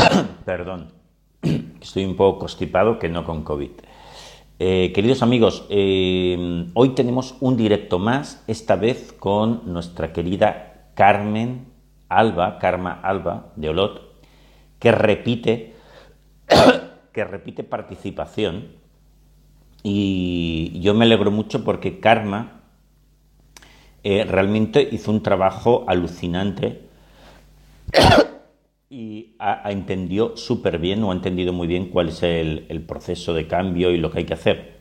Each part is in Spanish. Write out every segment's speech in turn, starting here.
Perdón, estoy un poco constipado que no con COVID. Eh, queridos amigos, eh, hoy tenemos un directo más, esta vez con nuestra querida Carmen Alba, Karma Alba de Olot, que repite, que repite participación. Y yo me alegro mucho porque Karma eh, realmente hizo un trabajo alucinante y ha, entendió súper bien o ha entendido muy bien cuál es el, proceso de cambio y lo que hay que hacer.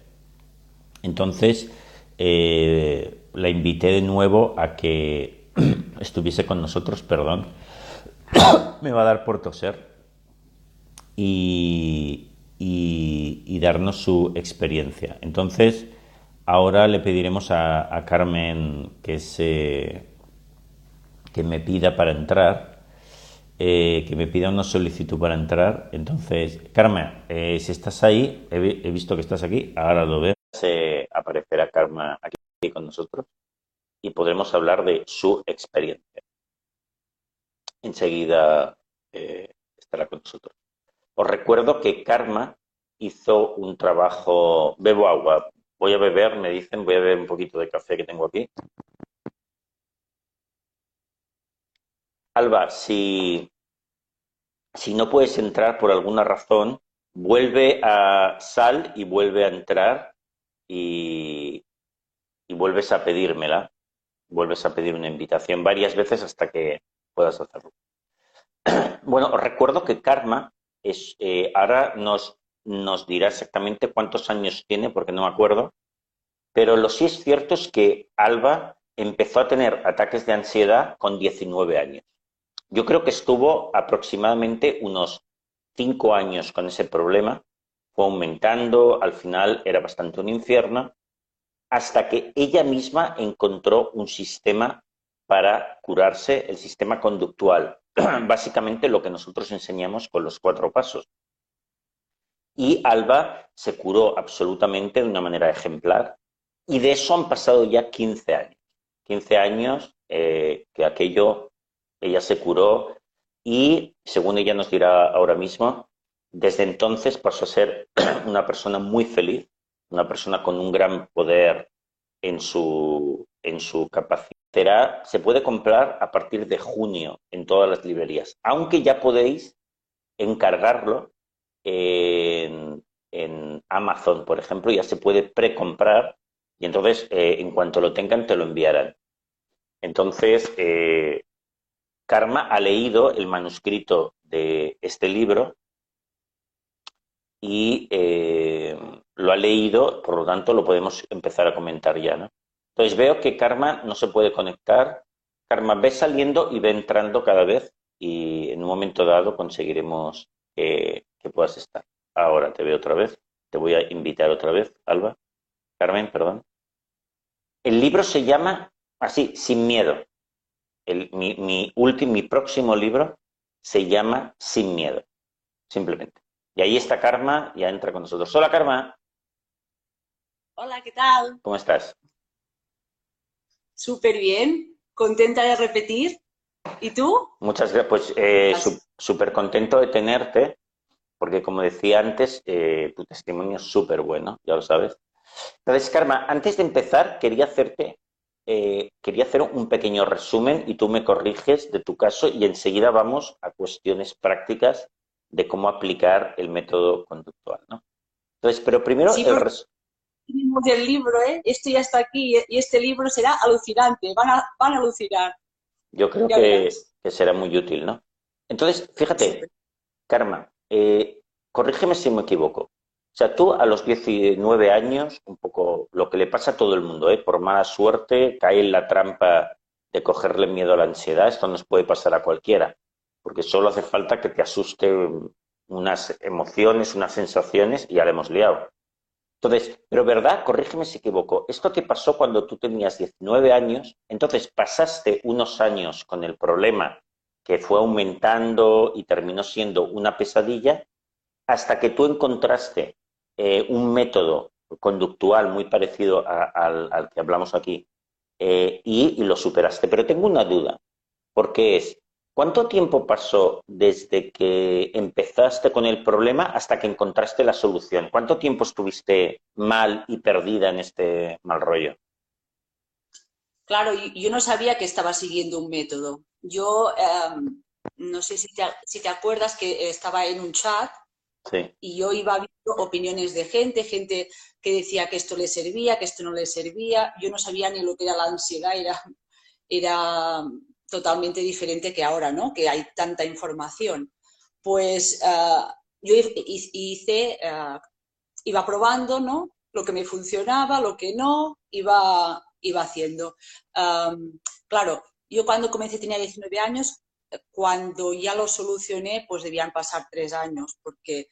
Entonces, eh, la invité de nuevo a que estuviese con nosotros, perdón, me va a dar por toser, y, darnos su experiencia. Entonces, ahora le pediremos a, Carmen que, se, que me pida para entrar eh, que me pida una solicitud para entrar. Entonces, Carmen, eh, si estás ahí, he, visto que estás aquí, ahora lo veo. Se aparecerá Carmen aquí con nosotros y podremos hablar de su experiencia. Enseguida eh, estará con nosotros. Os recuerdo que Karma hizo un trabajo, bebo agua, voy a beber, me dicen, voy a beber un poquito de café que tengo aquí. Alba, si, si no puedes entrar por alguna razón, vuelve a sal y vuelve a entrar y, y vuelves a pedírmela, vuelves a pedir una invitación varias veces hasta que puedas hacerlo. Bueno, os recuerdo que Karma es, eh, ahora nos, nos dirá exactamente cuántos años tiene, porque no me acuerdo, pero lo sí es cierto es que Alba empezó a tener ataques de ansiedad con 19 años. Yo creo que estuvo aproximadamente unos cinco años con ese problema, fue aumentando, al final era bastante un infierno, hasta que ella misma encontró un sistema para curarse, el sistema conductual, básicamente lo que nosotros enseñamos con los cuatro pasos. Y Alba se curó absolutamente de una manera ejemplar y de eso han pasado ya 15 años. 15 años eh, que aquello ella se curó y, según ella nos dirá ahora mismo, desde entonces pasó a ser una persona muy feliz, una persona con un gran poder en su, en su capacidad. se puede comprar a partir de junio en todas las librerías, aunque ya podéis encargarlo en, Amazon, por ejemplo, ya se puede precomprar y entonces eh, en cuanto lo tengan te lo enviarán. Entonces, eh, Karma ha leído el manuscrito de este libro y eh, lo ha leído, por lo tanto lo podemos empezar a comentar ya, ¿no? Entonces veo que Karma no se puede conectar. Karma, ve saliendo y ve entrando cada vez y en un momento dado conseguiremos que, que puedas estar. Ahora te veo otra vez. Te voy a invitar otra vez, Alba. Carmen, perdón. El libro se llama así, Sin Miedo mi, último, mi próximo libro se llama Sin Miedo, simplemente. Y ahí está Karma, ya entra con nosotros. Hola, Karma. Hola, ¿qué tal? ¿Cómo estás? Súper bien, contenta de repetir. ¿Y tú? Muchas gracias, pues eh, súper contento de tenerte, porque como decía antes, eh, tu testimonio es súper bueno, ya lo sabes. Entonces, Karma, antes de empezar, quería hacerte eh, quería hacer un pequeño resumen y tú me corriges de tu caso y enseguida vamos a cuestiones prácticas de cómo aplicar el método conductual, ¿no? Entonces, pero primero el resumen. el libro, ¿eh? Esto ya está aquí y este libro será alucinante, van a, van a alucinar. Yo creo que, será muy útil, ¿no? Entonces, fíjate, Karma, eh, corrígeme si me equivoco. O sea, tú a los 19 años, un poco lo que le pasa a todo el mundo, ¿eh? por mala suerte, cae en la trampa de cogerle miedo a la ansiedad. Esto nos puede pasar a cualquiera, porque solo hace falta que te asuste unas emociones, unas sensaciones y ya le hemos liado. Entonces, pero verdad, corrígeme si equivoco, esto te pasó cuando tú tenías 19 años, entonces pasaste unos años con el problema que fue aumentando y terminó siendo una pesadilla, hasta que tú encontraste eh, un método conductual muy parecido al, que hablamos aquí eh, y, lo superaste. Pero tengo una duda, porque es, ¿Cuánto tiempo pasó desde que empezaste con el problema hasta que encontraste la solución? ¿Cuánto tiempo estuviste mal y perdida en este mal rollo? Claro, yo no sabía que estaba siguiendo un método. Yo, em, no sé si te, acuerdas que estaba en un chat y yo iba viendo opiniones de gente, gente que decía que esto le servía, que esto no le servía. Yo no sabía ni lo que era la ansiedad, era, era totalmente diferente que ahora, ¿no? Que hay tanta información. Pues eh, yo hice, eh, iba probando, ¿no? Lo que me funcionaba, lo que no, iba, iba haciendo. claro, yo cuando comencé tenía 19 años, cuando ya lo solucioné, pues debían pasar tres años, porque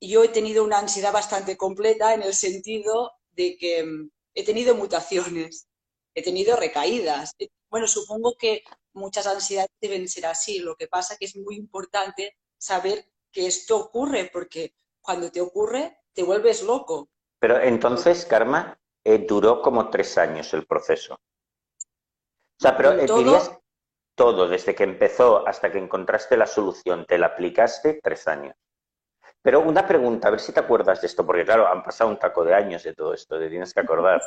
yo he tenido una ansiedad bastante completa en el sentido de que mm, he tenido mutaciones, he tenido recaídas. Bueno, supongo que muchas ansiedades deben ser así. Lo que pasa es que es muy importante saber que esto ocurre, porque cuando te ocurre, te vuelves loco. Pero entonces, Karma, eh, duró como tres años el proceso. O sea, pero eh, dirías todo, desde que empezó hasta que encontraste la solución, te la aplicaste tres años. Pero una pregunta, a ver si te acuerdas de esto, porque claro, han pasado un taco de años de todo esto, te tienes que acordar.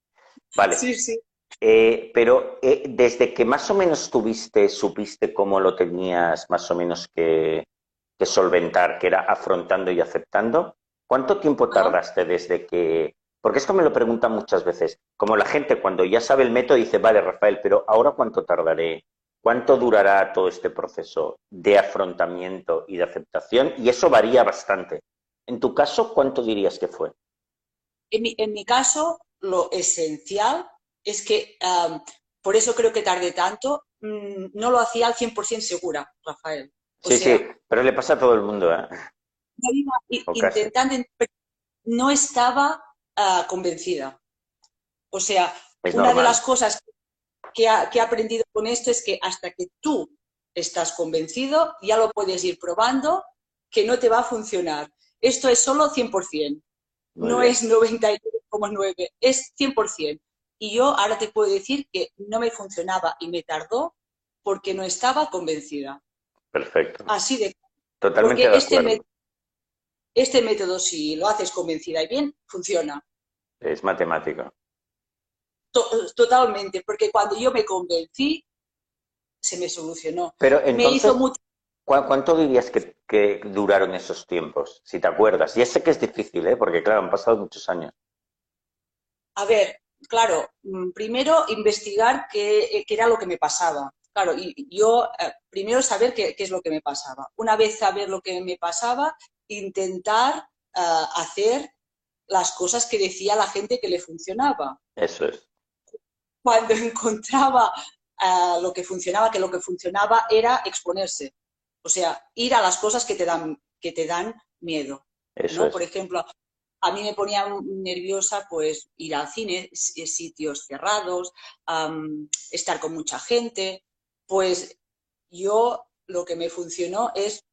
Vale. Sí, sí. Eh, pero eh, desde que más o menos tuviste, supiste cómo lo tenías más o menos que, solventar, que era afrontando y aceptando, ¿cuánto tiempo tardaste desde que... Porque esto me lo preguntan muchas veces. Como la gente cuando ya sabe el método dice, vale, Rafael, pero ahora cuánto tardaré ¿Cuánto durará todo este proceso de afrontamiento y de aceptación? Y eso varía bastante. En tu caso, ¿cuánto dirías que fue? En mi, caso, lo esencial es que, por eso creo que tardé tanto, mm, no lo hacía al 100% segura, Rafael. sí, sí, pero le pasa a todo el mundo. ¿eh? intentando, no estaba ah, convencida. O sea, una de las cosas que he aprendido con esto es que hasta que tú estás convencido, ya lo puedes ir probando, que no te va a funcionar. Esto es solo 100%, no es 99,9, es 100%. Y yo ahora te puedo decir que no me funcionaba y me tardó porque no estaba convencida. Perfecto. Así de Totalmente de este, método, este método, si lo haces convencida y bien, funciona. Es totalmente, porque cuando yo me convencí, se me solucionó. Pero entonces, ¿cuánto dirías que, duraron esos tiempos, si te acuerdas? Ya sé que es difícil, ¿eh? porque claro, han pasado muchos años. A ver, claro, mm, primero investigar qué, era lo que me pasaba. Claro, y yo eh, primero saber qué, es lo que me pasaba. Una vez saber lo que me pasaba, intentar eh, hacer las cosas que decía la gente que le funcionaba. Eso es cuando encontraba uh, lo que funcionaba, que lo que funcionaba era exponerse. O sea, ir a las cosas que te dan, que te dan miedo. ¿no? Por ejemplo, a mí me ponía nerviosa pues ir al cine, sitios cerrados, um, estar con mucha gente. Pues yo lo que me funcionó es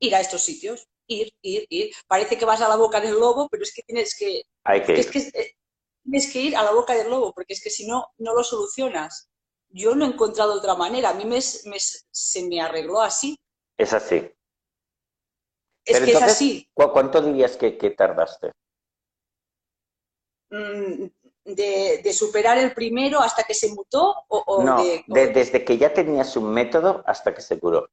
ir a estos sitios, ir, ir, ir. Parece que vas a la boca del lobo, pero es que tienes que... Hay que, es que eh, tienes que ir a la boca del lobo, porque es que si no, no lo solucionas. Yo no he encontrado otra manera, a mí me, se me arregló así. Es así. Es que es así. ¿Cuánto dirías que, tardaste? Mm, de, superar el primero hasta que se mutó? O, no, desde que ya tenías un método hasta que se curó.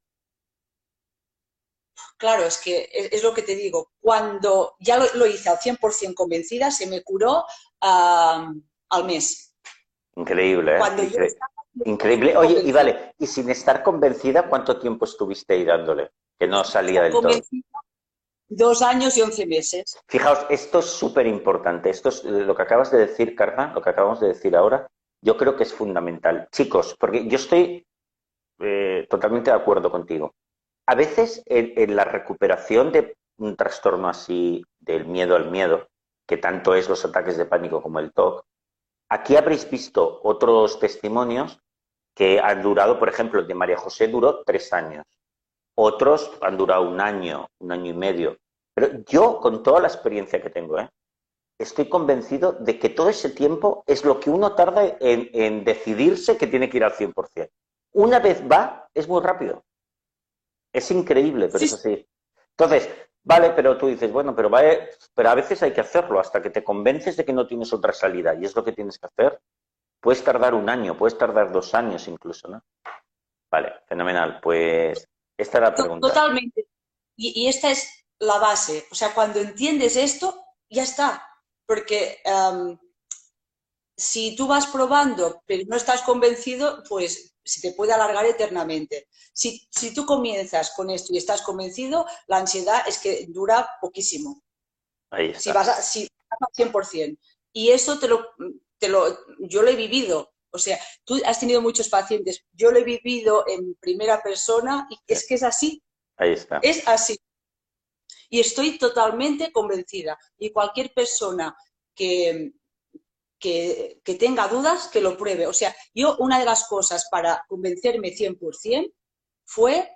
Claro, es que es, lo que te digo. Cuando ya lo, hice al 100% convencida, se me curó al mes. Increíble, ¿eh? Increíble. Oye, y vale, y sin estar convencida, ¿cuánto tiempo estuviste ahí dándole? Que no salía del todo. Dos años y once meses. Fijaos, esto es súper importante. Esto es lo que acabas de decir, Carmen, lo que acabamos de decir ahora, yo creo que es fundamental. Chicos, porque yo estoy eh, totalmente de acuerdo contigo. A veces en, la recuperación de un trastorno así, del miedo al miedo, que tanto es los ataques de pánico como el TOC, aquí habréis visto otros testimonios que han durado, por ejemplo, el de María José duró tres años, otros han durado un año, un año y medio. Pero yo, con toda la experiencia que tengo, ¿eh? estoy convencido de que todo ese tiempo es lo que uno tarda en, en decidirse que tiene que ir al 100%. una vez va, es muy rápido. Es increíble, pero es así. Entonces, vale, pero tú dices, bueno, pero, vale, pero a veces hay que hacerlo hasta que te convences de que no tienes otra salida y es lo que tienes que hacer. Puedes tardar un año, puedes tardar dos años incluso, ¿no? Vale, fenomenal. Pues esta era la pregunta. Totalmente. Y, esta es la base. O sea, cuando entiendes esto, ya está. Porque si tú vas probando, pero no estás convencido, pues se te puede alargar eternamente. Si, tú comienzas con esto y estás convencido, la ansiedad es que dura poquísimo. Ahí está. Si vas, a, si vas al 100%. Y eso te lo, te lo, yo lo he vivido. O sea, tú has tenido muchos pacientes, yo lo he vivido en primera persona y es que es así. Ahí está. Es así. Y estoy totalmente convencida. Y cualquier persona que, que, tenga dudas, que lo pruebe. O sea, yo una de las cosas para convencerme 100% fue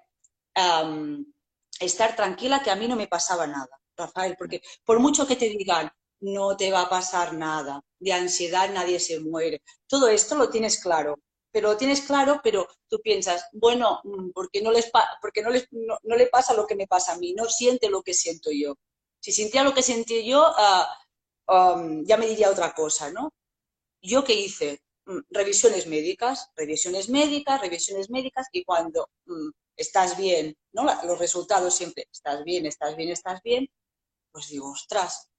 estar tranquila que a mí no me pasaba nada, Rafael, porque por mucho que te digan, no te va a pasar nada, de ansiedad nadie se muere, todo esto lo tienes claro, pero lo tienes claro, pero tú piensas, bueno, mm, porque no, les porque no, les, no, le pasa lo que me pasa a mí, no siente lo que siento yo. Si sintiera lo que sentí yo, ah, ya me diría otra cosa, ¿no? ¿Yo qué hice? Mm, revisiones médicas, revisiones médicas, revisiones médicas, y cuando mm, estás bien, ¿no? Los resultados siempre, estás bien, estás bien, estás bien, pues digo, ostras,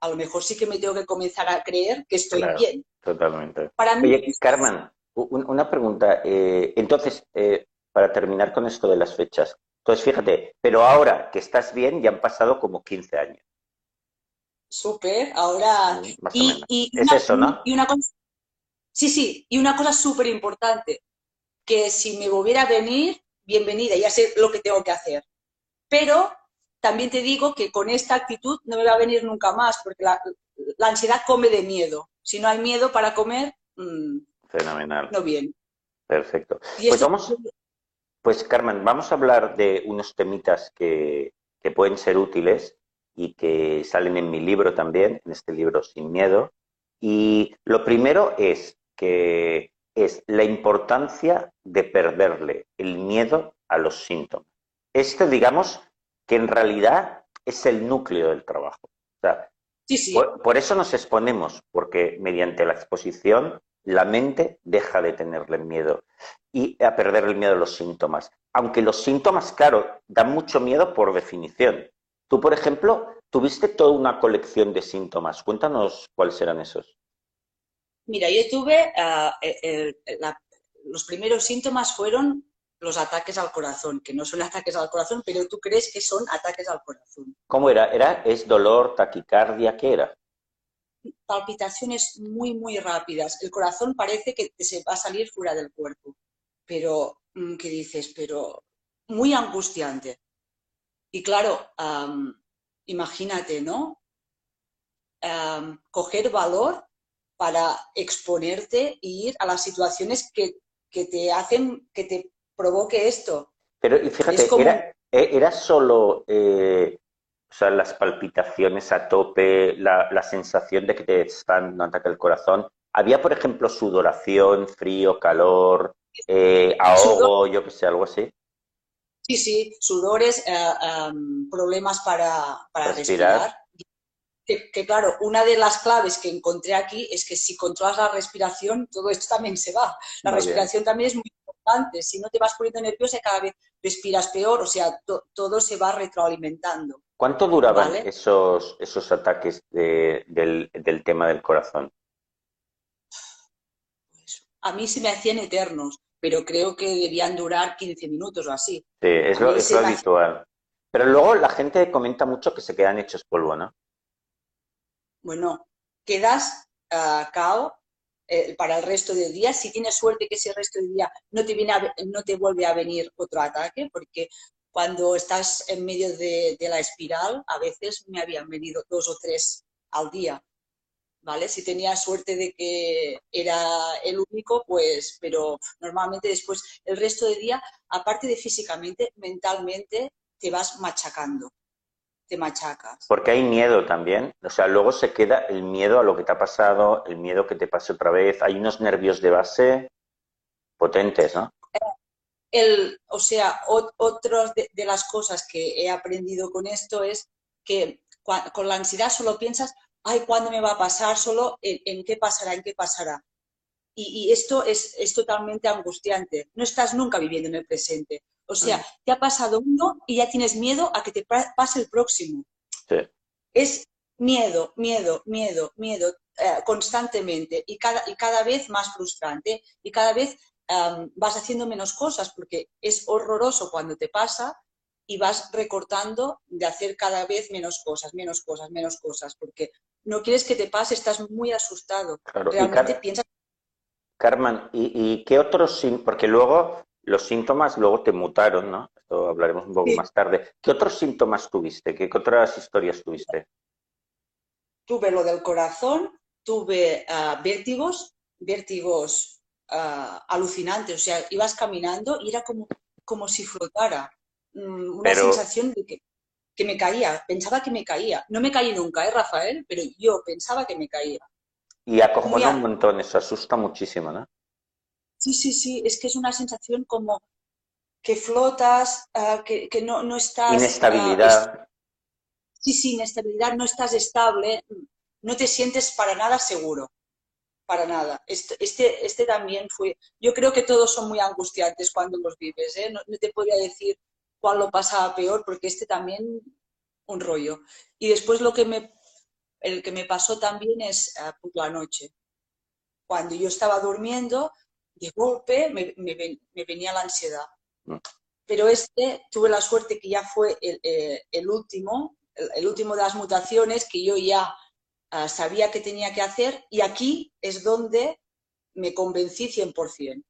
a lo mejor sí que me tengo que comenzar a creer que estoy bien. Totalmente. Para mí, Oye, Carmen, una pregunta. Eh, entonces, eh, para terminar con esto de las fechas. Entonces, fíjate, pero ahora que estás bien, ya han pasado como 15 años. Súper, ahora... Mm, y, es eso, ¿no? Y una cosa... Sí, sí, y una cosa súper importante, que si me volviera a venir, bienvenida, ya sé lo que tengo que hacer. Pero también te digo que con esta actitud no me va a venir nunca más, porque la, ansiedad come de miedo. Si no hay miedo para comer, mm, fenomenal. No bien. Perfecto. Pues vamos, pues Carmen, vamos a hablar de unos temitas que, que pueden ser útiles y que salen en mi libro también, en este libro Sin Miedo. Y lo primero es que es la importancia de perderle el miedo a los síntomas. Esto, digamos, que en realidad es el núcleo del trabajo. Por, eso nos exponemos, porque mediante la exposición la mente deja de tenerle miedo y a perder el miedo a los síntomas. Aunque los síntomas, claro, dan mucho miedo por definición. Tú, por ejemplo, tuviste toda una colección de síntomas. Cuéntanos cuáles eran esos. Mira, yo tuve, ah, eh, los primeros síntomas fueron los ataques al corazón, que no son ataques al corazón, pero tú crees que son ataques al corazón. ¿Cómo era? ¿Era es dolor, taquicardia? ¿Qué era? Palpitaciones muy, muy rápidas. El corazón parece que se va a salir fuera del cuerpo. Pero, mm, ¿qué dices? Pero muy angustiante. Y claro, imagínate, ¿no? coger valor para exponerte e ir a las situaciones que, que te hacen, que te provoque esto. Pero y fíjate, era, e, era, solo eh, o sea, las palpitaciones a tope, la, sensación de que te están un ataque el corazón. ¿Había, por ejemplo, sudoración, frío, calor, eh, ahogo, yo que sé, algo así? Sí, sí, sudores, eh, problemas para, respirar. Que, que, claro, una de las claves que encontré aquí es que si controlas la respiración, todo esto también se va. La respiración también es muy si no te vas poniendo nerviosa, cada vez respiras peor, o sea, todo se va retroalimentando. ¿Cuánto duraban esos, esos ataques del, tema del corazón? A mí se me hacían eternos, pero creo que debían durar 15 minutos o así. Sí, es lo, habitual. Pero luego la gente comenta mucho que se quedan hechos polvo, ¿no? Bueno, quedas uh, cao eh, para el resto del día. Si tienes suerte que ese resto del día no te, viene no te vuelve a venir otro ataque, porque cuando estás en medio de, la espiral, a veces me habían venido dos o tres al día. ¿Vale? Si tenía suerte de que era el único, pues, pero normalmente después, el resto del día, aparte de físicamente, mentalmente, te vas machacando te machacas. Porque hay miedo también, o sea, luego se queda el miedo a lo que te ha pasado, el miedo que te pase otra vez, hay unos nervios de base potentes, ¿no? el, o sea, otras de, las cosas que he aprendido con esto es que con la ansiedad solo piensas, ay, ¿cuándo me va a pasar? Solo en, qué pasará, en qué pasará. Y, esto es, es, totalmente angustiante. No estás nunca viviendo en el presente. O sea, mm. te ha pasado uno y ya tienes miedo a que te pase el próximo. Sí. Es miedo, miedo, miedo, miedo eh, constantemente y cada, y cada vez más frustrante y cada vez vas haciendo menos cosas porque es horroroso cuando te pasa y vas recortando de hacer cada vez menos cosas, menos cosas, menos cosas, porque no quieres que te pase, estás muy asustado. Realmente piensas... Carmen, ¿y, qué otros síntomas? Porque luego los síntomas luego te mutaron, ¿no? Esto hablaremos un poco más tarde. ¿Qué otros síntomas tuviste? ¿Qué, otras historias tuviste? Tuve lo del corazón, tuve uh, vértigos, vértigos uh, alucinantes, o sea, ibas caminando y era como, como si flotara. Mm, una sensación de que, que, me caía, pensaba que me caía. No me caí nunca, ¿eh, Rafael? Pero yo pensaba que me caía. Y acojona un montón, eso asusta muchísimo, ¿no? Sí, sí, sí, es que es una sensación como que flotas, uh, que, que no, no, estás... Ah, inestabilidad. sí, sí, inestabilidad, no estás estable, no te sientes para nada seguro para nada. Este, este, este, también fue, yo creo que todos son muy angustiantes cuando los vives, ¿eh? no, te podría decir cuál lo pasaba peor, porque este también un rollo. Y después lo que me, el que me pasó también es uh, por la noche. Cuando yo estaba durmiendo, de golpe me, me, venía la ansiedad. Mm. Pero este tuve la suerte que ya fue el, eh, el último, el, último de las mutaciones, que yo ya uh, sabía que tenía que hacer y aquí es donde me convencí 100%.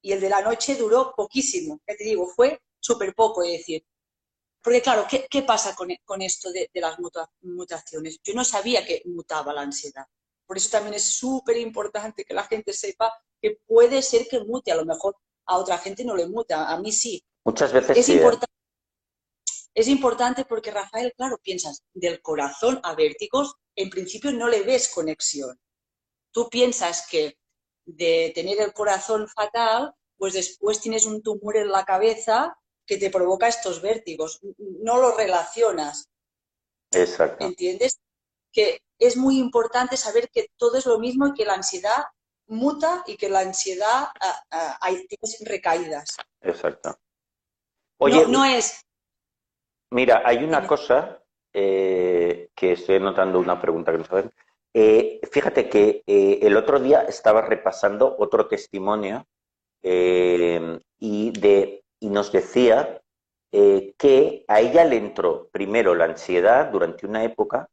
Y el de la noche duró poquísimo, ya te digo, fue súper poco, es decir. Porque claro, ¿qué, qué pasa con, con, esto de, de, las mutaciones? Yo no sabía que mutaba la ansiedad. Por eso también es súper importante que la gente sepa que puede ser que mute, a lo mejor a otra gente no le muta, a mí sí. Muchas veces es sí. ¿eh? Importante, es importante porque, Rafael, claro, piensas, del corazón a vértigos, en principio no le ves conexión. Tú piensas que de tener el corazón fatal, pues después tienes un tumor en la cabeza que te provoca estos vértigos. No lo relacionas. Exacto. ¿Entiendes? Que es muy importante saber que todo es lo mismo y que la ansiedad muta y que la ansiedad ah, ah, hay recaídas. Exacto. Oye, no, es. Mira, hay una cosa eh, que estoy notando una pregunta que no saben. Eh, fíjate que eh, el otro día estaba repasando otro testimonio y, de, y nos decía que a ella le entró primero la ansiedad durante una época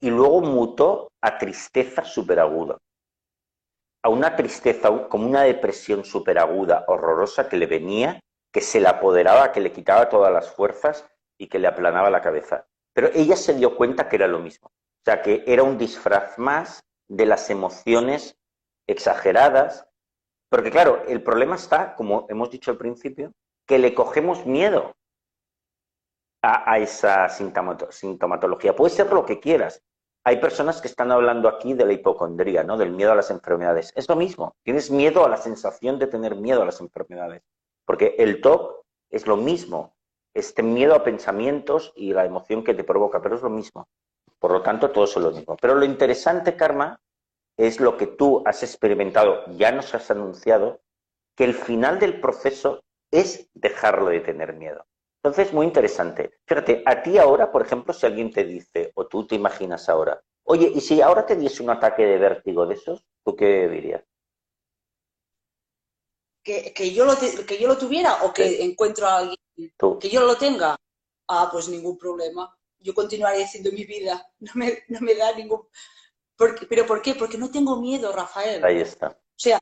y luego mutó a tristeza superaguda. A una tristeza, como una depresión superaguda, horrorosa que le venía, que se le apoderaba, que le quitaba todas las fuerzas y que le aplanaba la cabeza. Pero ella se dio cuenta que era lo mismo. O sea, que era un disfraz más de las emociones exageradas. Porque claro, el problema está, como hemos dicho al principio, que le cogemos miedo a, esa sintomatología. Puede ser lo que quieras. Hay personas que están hablando aquí de la hipocondría, ¿no? Del miedo a las enfermedades. Es lo mismo. Tienes miedo a la sensación de tener miedo a las enfermedades. Porque el TOC es lo mismo este miedo a pensamientos y la emoción que te provoca, pero es lo mismo. Por lo tanto, todo es lo mismo. Pero lo interesante, Karma, es lo que tú has experimentado, ya nos has anunciado, que el final del proceso es dejarlo de tener miedo. Entonces, muy interesante. Fíjate, a ti ahora, por ejemplo, si alguien te dice, o tú te imaginas ahora, oye, ¿y si ahora te diese un ataque de vértigo de esos? ¿Tú qué dirías? que, yo, lo que yo lo tuviera o que encuentro a alguien que yo lo tenga. Ah, pues ningún problema. Yo continuaré haciendo mi vida. No me, no me da ningún... ¿Pero por qué? Porque no tengo miedo, Rafael. Ahí está. O sea,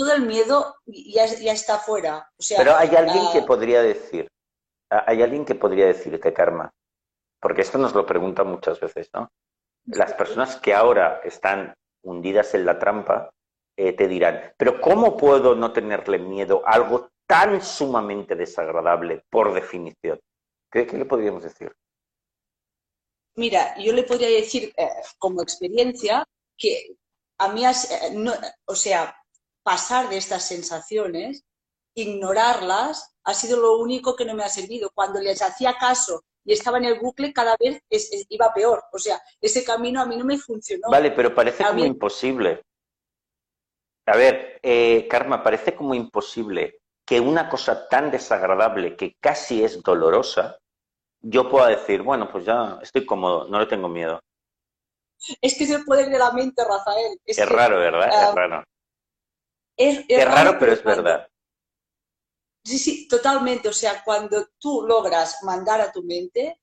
todo el miedo ya, ya está fuera. O sea, Pero hay alguien que podría decir, hay alguien que podría decirte, Karma, porque esto nos lo preguntan muchas veces, ¿no? Las personas que ahora están hundidas en la trampa, eh, te dirán, pero ¿cómo puedo no tenerle miedo a algo tan sumamente desagradable por definición? ¿Qué, le podríamos decir? Mira, yo le podría decir eh, como experiencia que a mí, eh, o sea, pasar de estas sensaciones ignorarlas ha sido lo único que no me ha servido. Cuando les hacía caso y estaba en el bucle, cada vez iba peor. O sea, ese camino a mí no me funcionó. Vale, pero parece como imposible. A ver, eh, Karma, parece como imposible que una cosa tan desagradable, que casi es dolorosa, yo pueda decir, bueno, pues ya estoy cómodo, no le tengo miedo. Es que es el poder de la mente, Rafael. Es, raro, ¿verdad? es ah, raro. Es, raro, pero es verdad. Sí, sí, totalmente. O sea, cuando tú logras mandar a tu mente,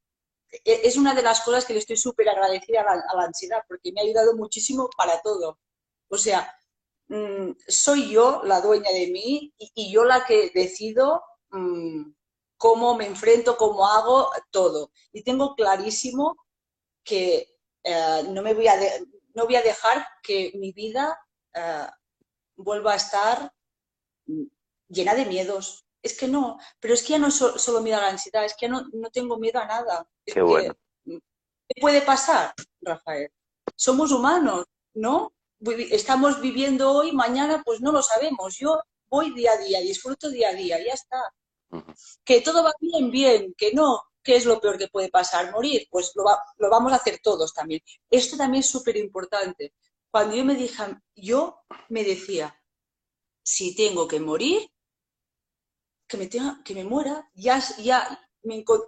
e, es una de las cosas que le estoy súper agradecida a la, ansiedad, porque me ha ayudado muchísimo para todo. O sea, mm, soy yo la dueña de mí y, yo la que decido mm, cómo me enfrento, cómo hago todo. Y tengo clarísimo que eh, no, me voy a no voy a dejar que mi vida eh, vuelva a estar llena de miedos, es que no, pero es que ya no solo miedo a la ansiedad, es que ya no, no tengo miedo a nada. Qué bueno. ¿Qué puede pasar, Rafael? Somos humanos, ¿no? Estamos viviendo hoy, mañana pues no lo sabemos. Yo voy día a día, disfruto día a día, ya está. Que todo va bien, bien, que no, ¿qué es lo peor que puede pasar? Morir, pues lo, lo vamos a hacer todos también. Esto también es súper importante. Cuando yo me dije, yo me decía, si tengo que morir, que me, tenga, que me muera, ya, ya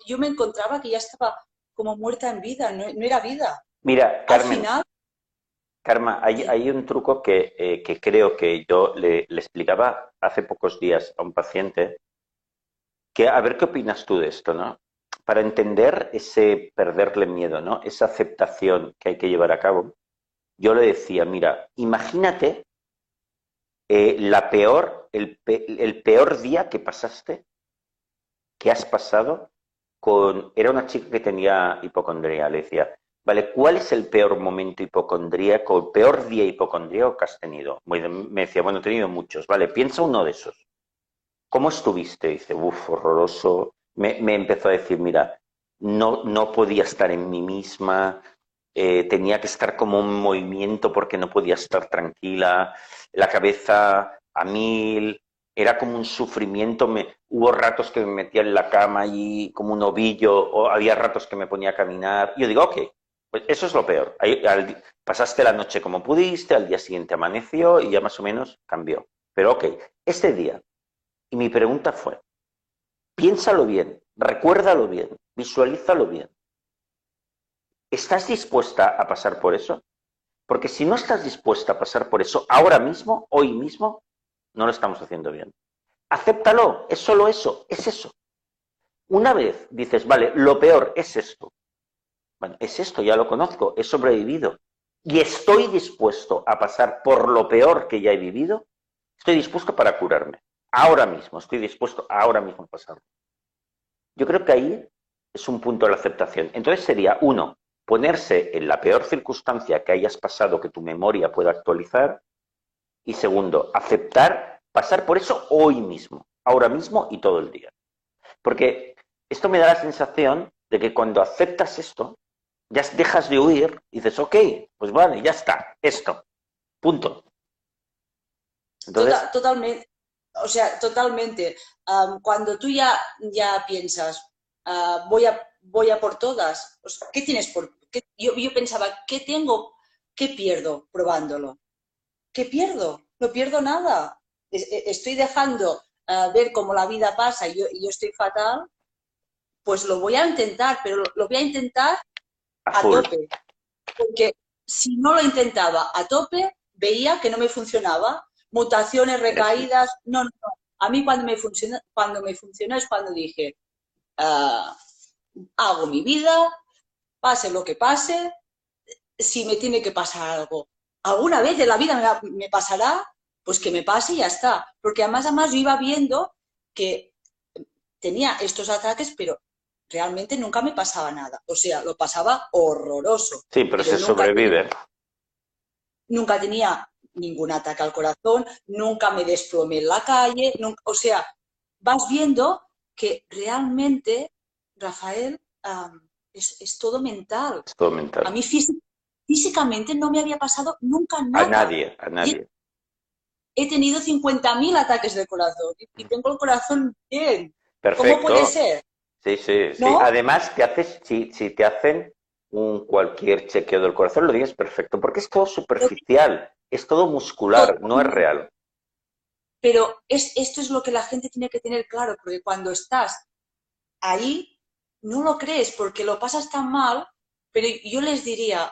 yo me encontraba que ya estaba como muerta en vida, no, era vida. Mira, Carmen, Al final, Karma, hay, un truco eh, que, creo que yo le, explicaba hace pocos días a un paciente, que a ver qué opinas tú de esto, ¿no? Para entender ese perderle miedo, ¿no? Esa aceptación que hay que llevar a cabo, yo le decía, mira, imagínate eh, la peor, el, peor día que pasaste, que has pasado con... Era una chica que tenía hipocondría, le decía, vale, ¿cuál es el peor momento hipocondríaco, el peor día hipocondríaco que has tenido? Me decía, bueno, he tenido muchos, vale, piensa uno de esos. ¿Cómo estuviste? Dice, uff, horroroso. Me, me, empezó a decir, mira, no, no podía estar en mí misma, eh, tenía que estar como un movimiento porque no podía estar tranquila, la cabeza a mil, era como un sufrimiento, me, hubo ratos que me metía en la cama y como un ovillo, o había ratos que me ponía a caminar. Yo digo, ok, pues eso es lo peor. pasaste la noche como pudiste, al día siguiente amaneció y ya más o menos cambió. Pero ok, este día, y mi pregunta fue, piénsalo bien, recuérdalo bien, visualízalo bien. ¿Estás dispuesta a pasar por eso? Porque si no estás dispuesta a pasar por eso ahora mismo, hoy mismo, no lo estamos haciendo bien. Acéptalo, es solo eso, es eso. Una vez dices, vale, lo peor es esto. Bueno, es esto, ya lo conozco, he sobrevivido. Y estoy dispuesto a pasar por lo peor que ya he vivido, estoy dispuesto para curarme. Ahora mismo, estoy dispuesto ahora mismo a pasarlo. Yo creo que ahí es un punto de la aceptación. Entonces sería, uno, ponerse en la peor circunstancia que hayas pasado que tu memoria pueda actualizar. Y segundo, aceptar pasar por eso hoy mismo, ahora mismo y todo el día. Porque esto me da la sensación de que cuando aceptas esto, ya dejas de huir y dices, ok, pues vale, ya está, esto, punto. Entonces... totalmente, o sea, totalmente. cuando tú ya, ya piensas, ah, voy, a, voy a por todas, ¿qué tienes por, yo, pensaba, ¿qué tengo? ¿Qué pierdo probándolo? ¿Qué pierdo? No pierdo nada. E, estoy dejando uh, ver cómo la vida pasa y yo, estoy fatal, pues lo voy a intentar, pero lo, voy a intentar a, tope. Porque si no lo intentaba a tope, veía que no me funcionaba. Mutaciones, recaídas, no, no. A mí cuando me funciona, cuando me funcionó es cuando dije, ah, hago mi vida, pase lo que pase, si me tiene que pasar algo. Alguna vez en la vida me, pasará, pues que me pase y ya está. Porque además, además yo iba viendo que tenía estos ataques, pero realmente nunca me pasaba nada. O sea, lo pasaba horroroso. Sí, pero, se sobrevive. Nunca tenía ningún ataque al corazón, nunca me desplomé en la calle, o sea, vas viendo que realmente, Rafael, es, todo mental. Es todo mental. A mí físicamente no me había pasado nunca nada. A nadie, a nadie. he tenido 50.000 ataques de corazón y tengo el corazón bien. Perfecto. ¿Cómo puede ser? Sí, sí, sí. Además, te haces, si, si te hacen un cualquier chequeo del corazón, lo dices perfecto, porque es todo superficial, es todo muscular, no es real. Pero es, esto es lo que la gente tiene que tener claro, porque cuando estás ahí, no lo crees, porque lo pasas tan mal, pero yo les diría